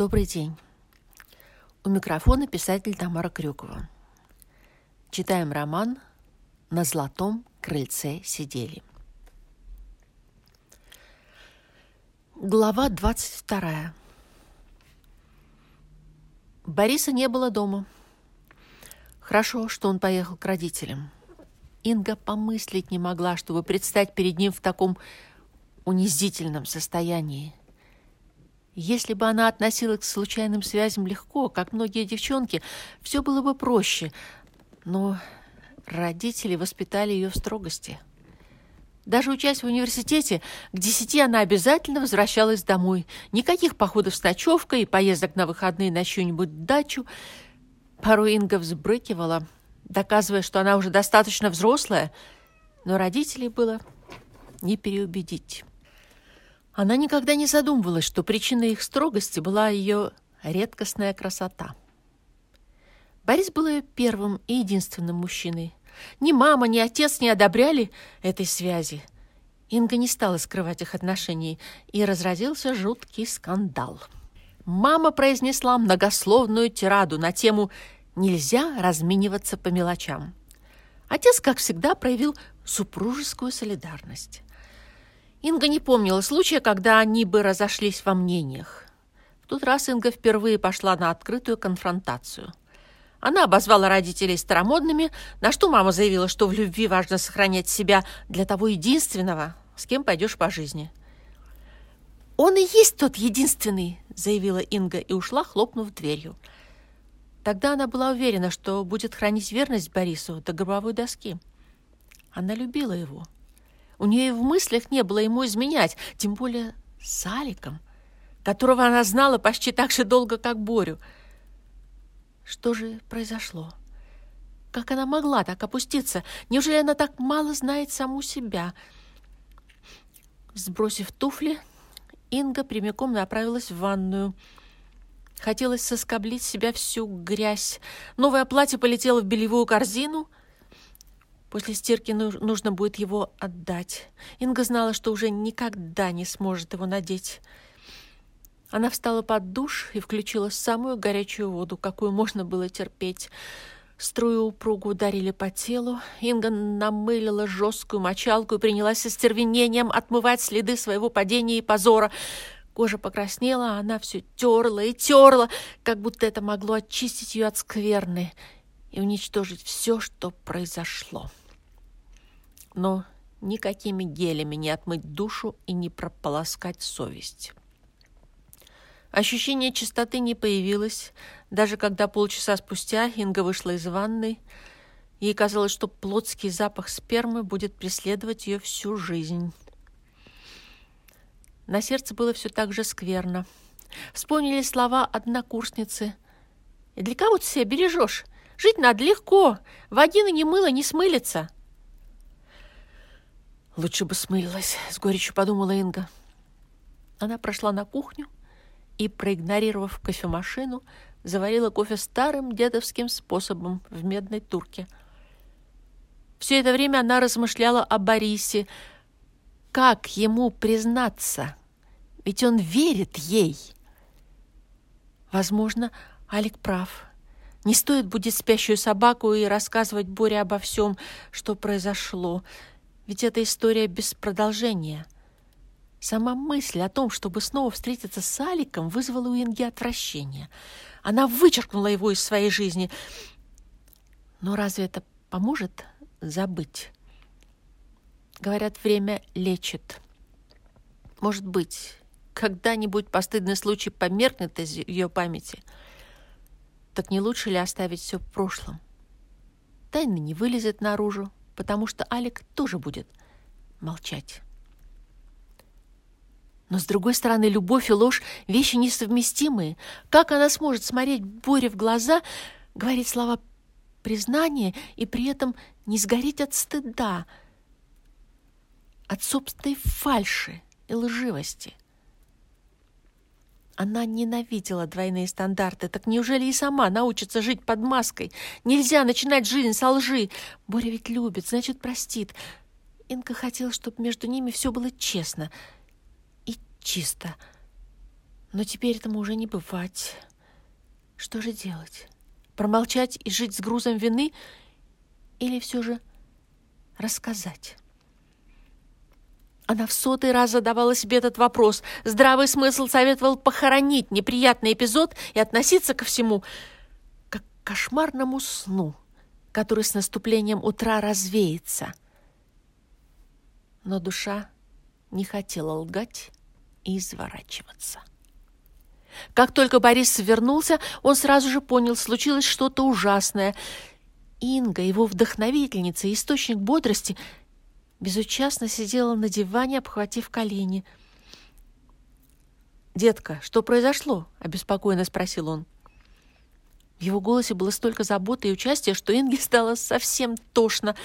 Добрый день. У микрофона писатель Тамара Крюкова. Читаем роман «На золотом крыльце сидели». Глава 22. Бориса не было дома. Хорошо, что он поехал к родителям. Инга помыслить не могла, чтобы предстать перед ним в таком унизительном состоянии. Если бы она относилась к случайным связям легко, как многие девчонки, все было бы проще. Но родители воспитали ее в строгости. Даже учась в университете, к десяти она обязательно возвращалась домой. Никаких походов с ночевкой и поездок на выходные на чью-нибудь дачу. Порой Инга взбрыкивала, доказывая, что она уже достаточно взрослая, но родителей было не переубедить. Она никогда не задумывалась, что причиной их строгости была ее редкостная красота. Борис был ее первым и единственным мужчиной. Ни мама, ни отец не одобряли этой связи. Инга не стала скрывать их отношений, и разразился жуткий скандал. Мама произнесла многословную тираду на тему «Нельзя размениваться по мелочам». Отец, как всегда, проявил супружескую солидарность. Инга не помнила случая, когда они бы разошлись во мнениях. В тот раз Инга впервые пошла на открытую конфронтацию. Она обозвала родителей старомодными, на что мама заявила, что в любви важно сохранять себя для того единственного, с кем пойдешь по жизни. «Он и есть тот единственный», — заявила Инга и ушла, хлопнув дверью. Тогда она была уверена, что будет хранить верность Борису до гробовой доски. Она любила его. У нее и в мыслях не было ему изменять, тем более с Аликом, которого она знала почти так же долго, как Борю. Что же произошло? Как она могла так опуститься? Неужели она так мало знает саму себя? Сбросив туфли, Инга прямиком направилась в ванную. Хотелось соскоблить себя всю грязь. Новое платье полетело в бельевую корзину — После стирки нужно будет его отдать. Инга знала, что уже никогда не сможет его надеть. Она встала под душ и включила самую горячую воду, какую можно было терпеть. Струю упругу ударили по телу. Инга намылила жесткую мочалку и принялась со стервенением отмывать следы своего падения и позора. Кожа покраснела, а она все терла и терла, как будто это могло очистить ее от скверны и уничтожить все, что произошло но никакими гелями не отмыть душу и не прополоскать совесть. Ощущение чистоты не появилось, даже когда полчаса спустя Инга вышла из ванной. Ей казалось, что плотский запах спермы будет преследовать ее всю жизнь. На сердце было все так же скверно. Вспомнили слова однокурсницы. «И для кого ты себя бережешь? Жить надо легко. Вагина не мыло, не смылится». Лучше бы смылилась, с горечью подумала Инга. Она прошла на кухню и, проигнорировав кофемашину, заварила кофе старым дедовским способом в медной турке. Все это время она размышляла о Борисе. Как ему признаться? Ведь он верит ей. Возможно, Алик прав. Не стоит будить спящую собаку и рассказывать Боре обо всем, что произошло. Ведь эта история без продолжения. Сама мысль о том, чтобы снова встретиться с Аликом, вызвала у Инги отвращение. Она вычеркнула его из своей жизни. Но разве это поможет забыть? Говорят, время лечит. Может быть, когда-нибудь постыдный случай померкнет из ее памяти. Так не лучше ли оставить все в прошлом? Тайна не вылезет наружу, потому что Алик тоже будет молчать. Но, с другой стороны, любовь и ложь — вещи несовместимые. Как она сможет смотреть Боре в глаза, говорить слова признания и при этом не сгореть от стыда, от собственной фальши и лживости? Она ненавидела двойные стандарты. Так неужели и сама научится жить под маской? Нельзя начинать жизнь со лжи. Боря ведь любит, значит, простит. Инка хотела, чтобы между ними все было честно и чисто. Но теперь этому уже не бывать. Что же делать? Промолчать и жить с грузом вины или все же рассказать? Она в сотый раз задавала себе этот вопрос. Здравый смысл советовал похоронить неприятный эпизод и относиться ко всему как к кошмарному сну, который с наступлением утра развеется. Но душа не хотела лгать и изворачиваться. Как только Борис вернулся, он сразу же понял, случилось что-то ужасное. Инга, его вдохновительница и источник бодрости – безучастно сидела на диване, обхватив колени. «Детка, что произошло?» — обеспокоенно спросил он. В его голосе было столько заботы и участия, что Инге стало совсем тошно.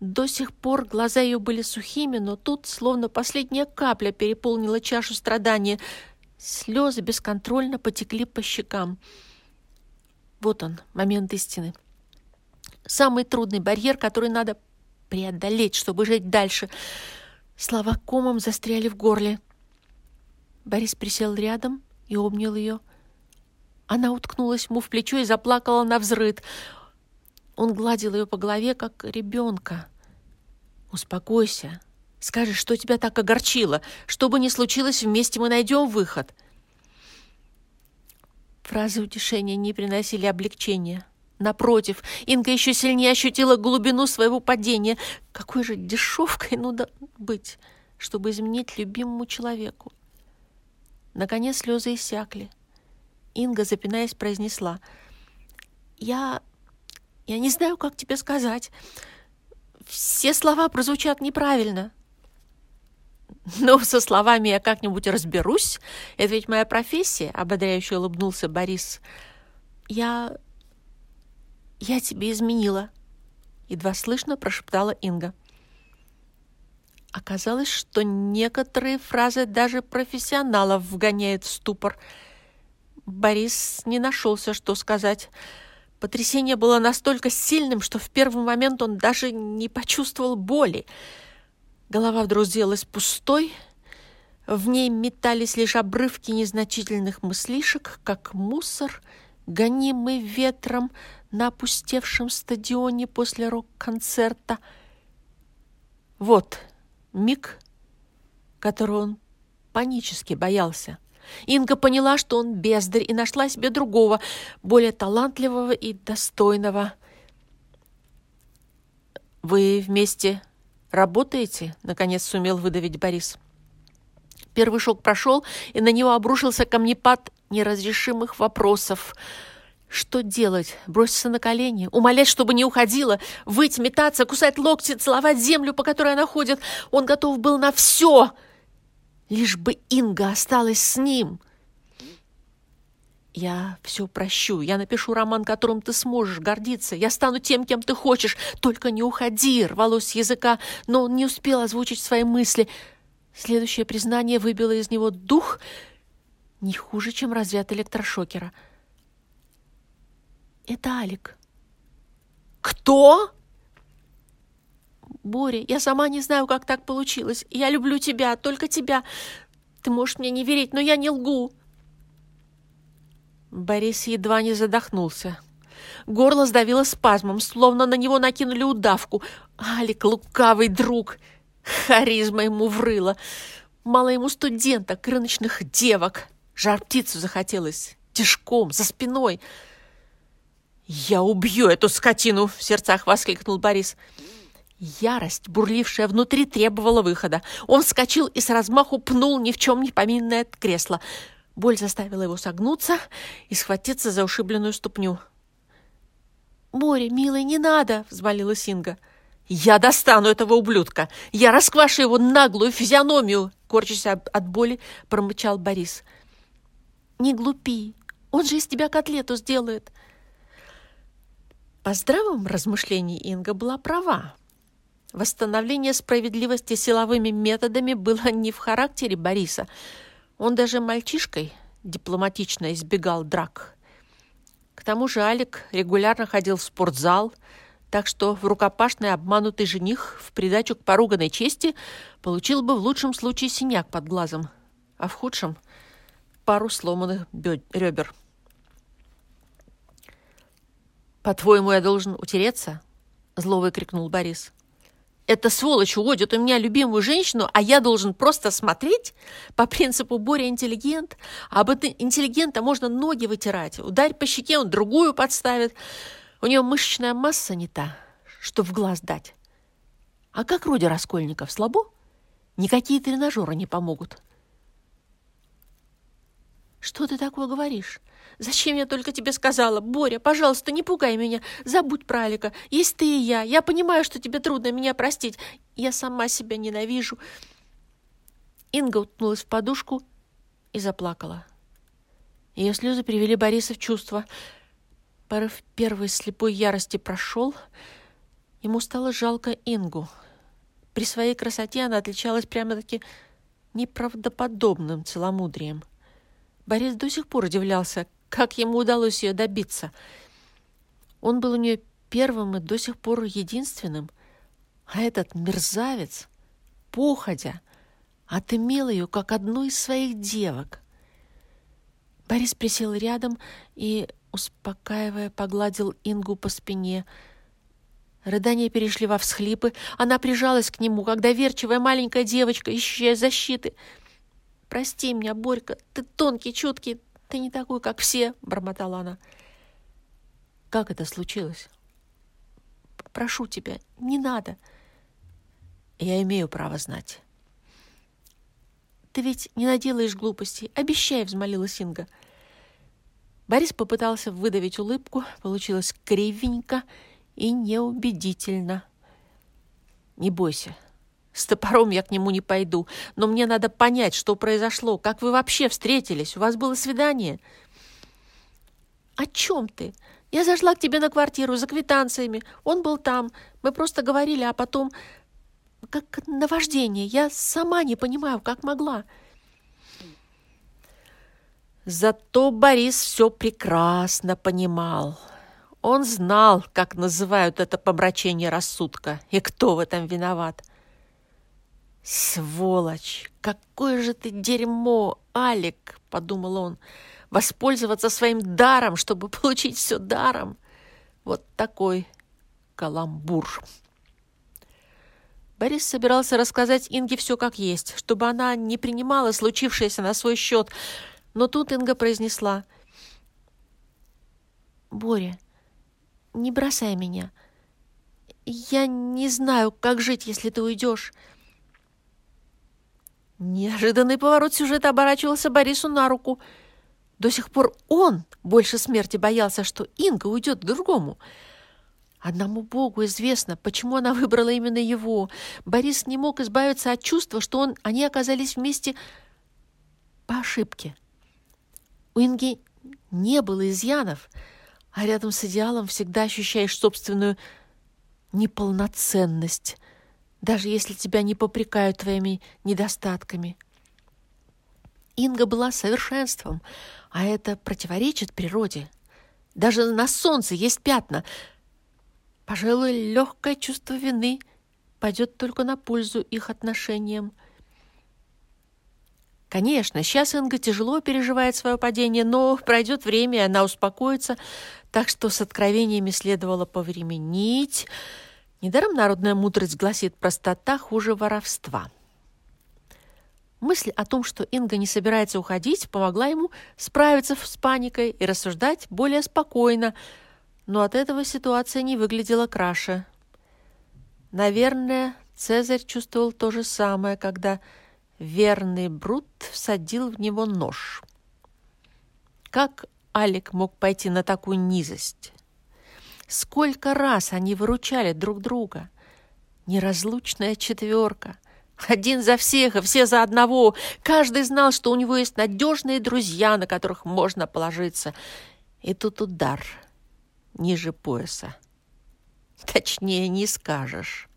До сих пор глаза ее были сухими, но тут, словно последняя капля, переполнила чашу страдания. Слезы бесконтрольно потекли по щекам. Вот он, момент истины. Самый трудный барьер, который надо преодолеть, чтобы жить дальше. Слова комом застряли в горле. Борис присел рядом и обнял ее. Она уткнулась ему в плечо и заплакала на взрыд. Он гладил ее по голове, как ребенка. «Успокойся. Скажи, что тебя так огорчило. Что бы ни случилось, вместе мы найдем выход». Фразы утешения не приносили облегчения. Напротив, Инга еще сильнее ощутила глубину своего падения. Какой же дешевкой надо быть, чтобы изменить любимому человеку? Наконец слезы иссякли. Инга, запинаясь, произнесла. «Я... я не знаю, как тебе сказать. Все слова прозвучат неправильно». «Ну, со словами я как-нибудь разберусь. Это ведь моя профессия», — ободряюще улыбнулся Борис. «Я «Я тебе изменила», — едва слышно прошептала Инга. Оказалось, что некоторые фразы даже профессионалов вгоняют в ступор. Борис не нашелся, что сказать. Потрясение было настолько сильным, что в первый момент он даже не почувствовал боли. Голова вдруг сделалась пустой, в ней метались лишь обрывки незначительных мыслишек, как мусор, гонимый ветром, на опустевшем стадионе после рок-концерта. Вот миг, которого он панически боялся. Инга поняла, что он бездарь, и нашла себе другого, более талантливого и достойного. «Вы вместе работаете?» — наконец сумел выдавить Борис. Первый шок прошел, и на него обрушился камнепад неразрешимых вопросов — что делать? Броситься на колени? Умолять, чтобы не уходила? Выть, метаться, кусать локти, целовать землю, по которой она ходит? Он готов был на все, лишь бы Инга осталась с ним. Я все прощу. Я напишу роман, которым ты сможешь гордиться. Я стану тем, кем ты хочешь. Только не уходи, рвалось с языка, но он не успел озвучить свои мысли. Следующее признание выбило из него дух не хуже, чем разряд электрошокера — это Алик. Кто? Боря, я сама не знаю, как так получилось. Я люблю тебя, только тебя. Ты можешь мне не верить, но я не лгу. Борис едва не задохнулся. Горло сдавило спазмом, словно на него накинули удавку. Алик, лукавый друг, харизма ему врыла. Мало ему студенток, рыночных девок. Жар птицу захотелось, тяжком, за спиной — «Я убью эту скотину!» — в сердцах воскликнул Борис. Ярость, бурлившая внутри, требовала выхода. Он вскочил и с размаху пнул ни в чем не поминное кресло. Боль заставила его согнуться и схватиться за ушибленную ступню. «Море, милый, не надо!» — взмолила Синга. «Я достану этого ублюдка! Я расквашу его наглую физиономию!» Корчась от боли, промычал Борис. «Не глупи! Он же из тебя котлету сделает!» По здравом размышлении Инга была права. Восстановление справедливости силовыми методами было не в характере Бориса. Он даже мальчишкой дипломатично избегал драк. К тому же Алик регулярно ходил в спортзал, так что в рукопашный обманутый жених в придачу к поруганной чести получил бы в лучшем случае синяк под глазом, а в худшем пару сломанных ребер. «По-твоему, я должен утереться?» — зло выкрикнул Борис. «Эта сволочь уводит у меня любимую женщину, а я должен просто смотреть? По принципу Боря интеллигент, а об интеллигента можно ноги вытирать. Ударь по щеке, он другую подставит. У него мышечная масса не та, что в глаз дать. А как Руди Раскольников, слабо? Никакие тренажеры не помогут». «Что ты такое говоришь? Зачем я только тебе сказала? Боря, пожалуйста, не пугай меня. Забудь про Алика. Есть ты и я. Я понимаю, что тебе трудно меня простить. Я сама себя ненавижу». Инга уткнулась в подушку и заплакала. Ее слезы привели Бориса в чувство. Порыв первой слепой ярости прошел. Ему стало жалко Ингу. При своей красоте она отличалась прямо-таки неправдоподобным целомудрием. Борис до сих пор удивлялся, как ему удалось ее добиться. Он был у нее первым и до сих пор единственным. А этот мерзавец, походя, отымел ее, как одну из своих девок. Борис присел рядом и, успокаивая, погладил Ингу по спине. Рыдания перешли во всхлипы. Она прижалась к нему, как доверчивая маленькая девочка, ищущая защиты — «Прости меня, Борька, ты тонкий, чуткий, ты не такой, как все», — бормотала она. «Как это случилось?» «Прошу тебя, не надо». «Я имею право знать». «Ты ведь не наделаешь глупостей. Обещай», — взмолилась Инга. Борис попытался выдавить улыбку. Получилось кривенько и неубедительно. «Не бойся», с топором я к нему не пойду, но мне надо понять, что произошло, как вы вообще встретились, у вас было свидание. О чем ты? Я зашла к тебе на квартиру за квитанциями, он был там, мы просто говорили, а потом... Как наваждение, я сама не понимаю, как могла. Зато Борис все прекрасно понимал. Он знал, как называют это помрачение рассудка и кто в этом виноват. «Сволочь! Какое же ты дерьмо, Алик!» — подумал он. «Воспользоваться своим даром, чтобы получить все даром!» Вот такой каламбур. Борис собирался рассказать Инге все как есть, чтобы она не принимала случившееся на свой счет. Но тут Инга произнесла. «Боря, не бросай меня. Я не знаю, как жить, если ты уйдешь». Неожиданный поворот сюжета оборачивался Борису на руку. До сих пор он больше смерти боялся, что Инга уйдет к другому. Одному Богу известно, почему она выбрала именно его. Борис не мог избавиться от чувства, что он, они оказались вместе по ошибке. У Инги не было изъянов, а рядом с идеалом всегда ощущаешь собственную неполноценность – даже если тебя не попрекают твоими недостатками. Инга была совершенством, а это противоречит природе. Даже на солнце есть пятна. Пожалуй, легкое чувство вины пойдет только на пользу их отношениям. Конечно, сейчас Инга тяжело переживает свое падение, но пройдет время, и она успокоится, так что с откровениями следовало повременить, Недаром народная мудрость гласит «простота хуже воровства». Мысль о том, что Инга не собирается уходить, помогла ему справиться с паникой и рассуждать более спокойно, но от этого ситуация не выглядела краше. Наверное, Цезарь чувствовал то же самое, когда верный Брут всадил в него нож. Как Алик мог пойти на такую низость? Сколько раз они выручали друг друга. Неразлучная четверка. Один за всех и все за одного. Каждый знал, что у него есть надежные друзья, на которых можно положиться. И тут удар ниже пояса. Точнее, не скажешь.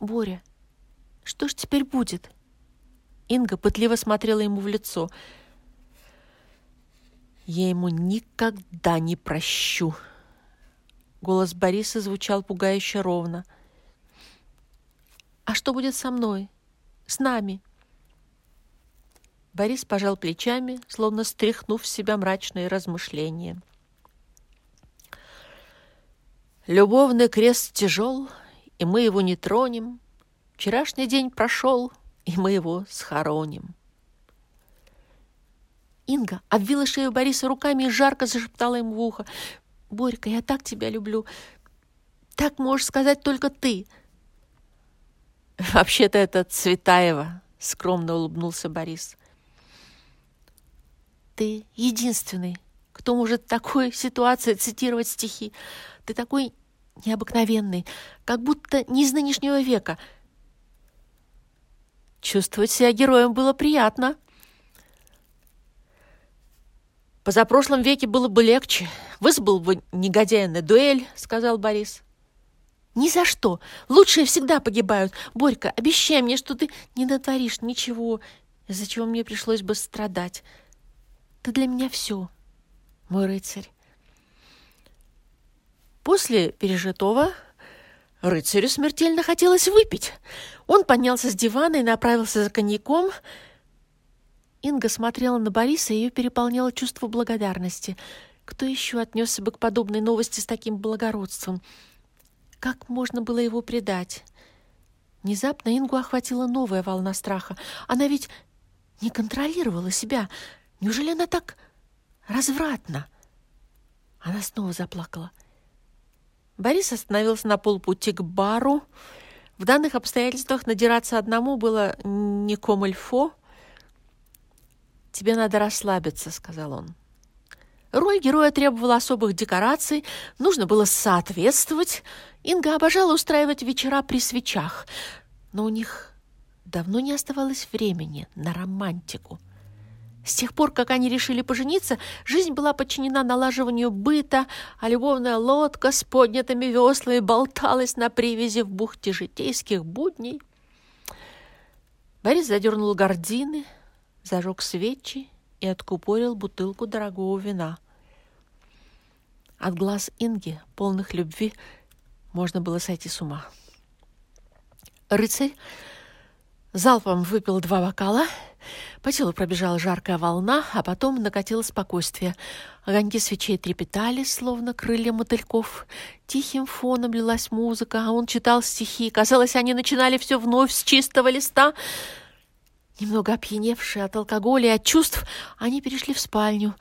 «Боря, что ж теперь будет?» Инга пытливо смотрела ему в лицо – я ему никогда не прощу. Голос Бориса звучал пугающе ровно. А что будет со мной? С нами? Борис пожал плечами, словно стряхнув с себя мрачные размышления. Любовный крест тяжел, и мы его не тронем. Вчерашний день прошел, и мы его схороним. Инга обвила шею Бориса руками и жарко зашептала ему в ухо. «Борька, я так тебя люблю. Так можешь сказать только ты». «Вообще-то это Цветаева», — скромно улыбнулся Борис. «Ты единственный, кто может в такой ситуации цитировать стихи. Ты такой необыкновенный, как будто не из нынешнего века». Чувствовать себя героем было приятно. Позапрошлом веке было бы легче. Вызвал бы негодяя на дуэль, сказал Борис. Ни за что. Лучшие всегда погибают. Борька, обещай мне, что ты не натворишь ничего, из-за чего мне пришлось бы страдать. Ты для меня все, мой рыцарь. После пережитого рыцарю смертельно хотелось выпить. Он поднялся с дивана и направился за коньяком, Инга смотрела на Бориса, и ее переполняло чувство благодарности. Кто еще отнесся бы к подобной новости с таким благородством? Как можно было его предать? Внезапно Ингу охватила новая волна страха. Она ведь не контролировала себя. Неужели она так развратна? Она снова заплакала. Борис остановился на полпути к бару. В данных обстоятельствах надираться одному было не комильфо — «Тебе надо расслабиться», — сказал он. Роль героя требовала особых декораций, нужно было соответствовать. Инга обожала устраивать вечера при свечах, но у них давно не оставалось времени на романтику. С тех пор, как они решили пожениться, жизнь была подчинена налаживанию быта, а любовная лодка с поднятыми веслами болталась на привязи в бухте житейских будней. Борис задернул гардины, зажег свечи и откупорил бутылку дорогого вина. От глаз Инги, полных любви, можно было сойти с ума. Рыцарь залпом выпил два бокала, по телу пробежала жаркая волна, а потом накатило спокойствие. Огоньки свечей трепетали, словно крылья мотыльков. Тихим фоном лилась музыка, а он читал стихи. Казалось, они начинали все вновь с чистого листа — Немного опьяневшие от алкоголя и от чувств, они перешли в спальню.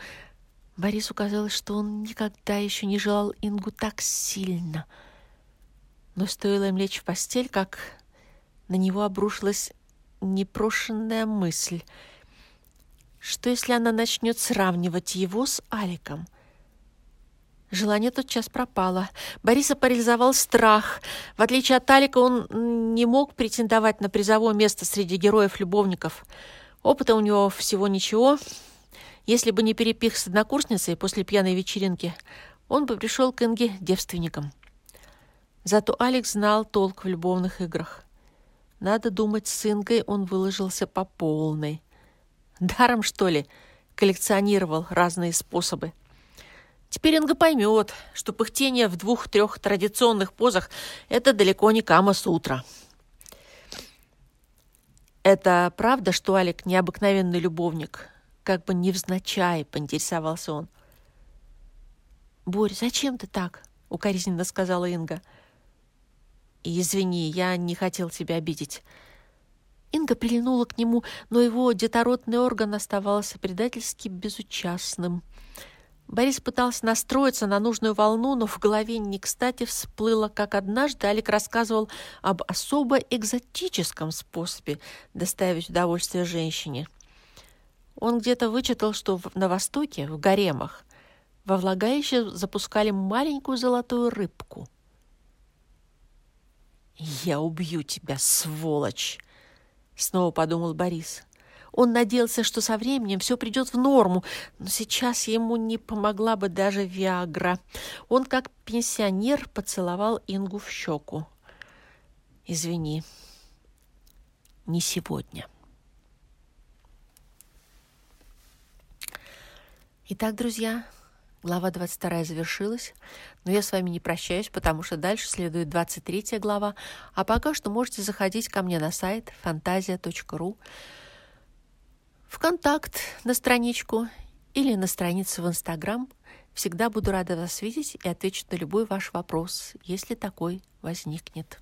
Борису казалось, что он никогда еще не желал Ингу так сильно. Но стоило им лечь в постель, как на него обрушилась непрошенная мысль. Что, если она начнет сравнивать его с Аликом? Желание тотчас пропало. Бориса парализовал страх. В отличие от Талика, он не мог претендовать на призовое место среди героев-любовников. Опыта у него всего ничего. Если бы не перепих с однокурсницей после пьяной вечеринки, он бы пришел к Инге девственником. Зато Алекс знал толк в любовных играх. Надо думать, с Ингой он выложился по полной. Даром, что ли, коллекционировал разные способы. Теперь Инга поймет, что пыхтение в двух-трех традиционных позах – это далеко не Кама-сутра. «Это правда, что Алик необыкновенный любовник?» Как бы невзначай, поинтересовался он. «Борь, зачем ты так?» — укоризненно сказала Инга. «Извини, я не хотел тебя обидеть». Инга прильнула к нему, но его детородный орган оставался предательски безучастным — Борис пытался настроиться на нужную волну, но в голове не кстати всплыло, как однажды Алик рассказывал об особо экзотическом способе доставить удовольствие женщине. Он где-то вычитал, что на Востоке, в гаремах, во влагалище запускали маленькую золотую рыбку. «Я убью тебя, сволочь!» — снова подумал Борис. Он надеялся, что со временем все придет в норму, но сейчас ему не помогла бы даже Виагра. Он, как пенсионер, поцеловал Ингу в щеку. «Извини, не сегодня». Итак, друзья, глава 22 завершилась, но я с вами не прощаюсь, потому что дальше следует 23 глава, а пока что можете заходить ко мне на сайт фантазия.ру, в контакт на страничку или на страницу в Инстаграм. Всегда буду рада вас видеть и отвечу на любой ваш вопрос, если такой возникнет.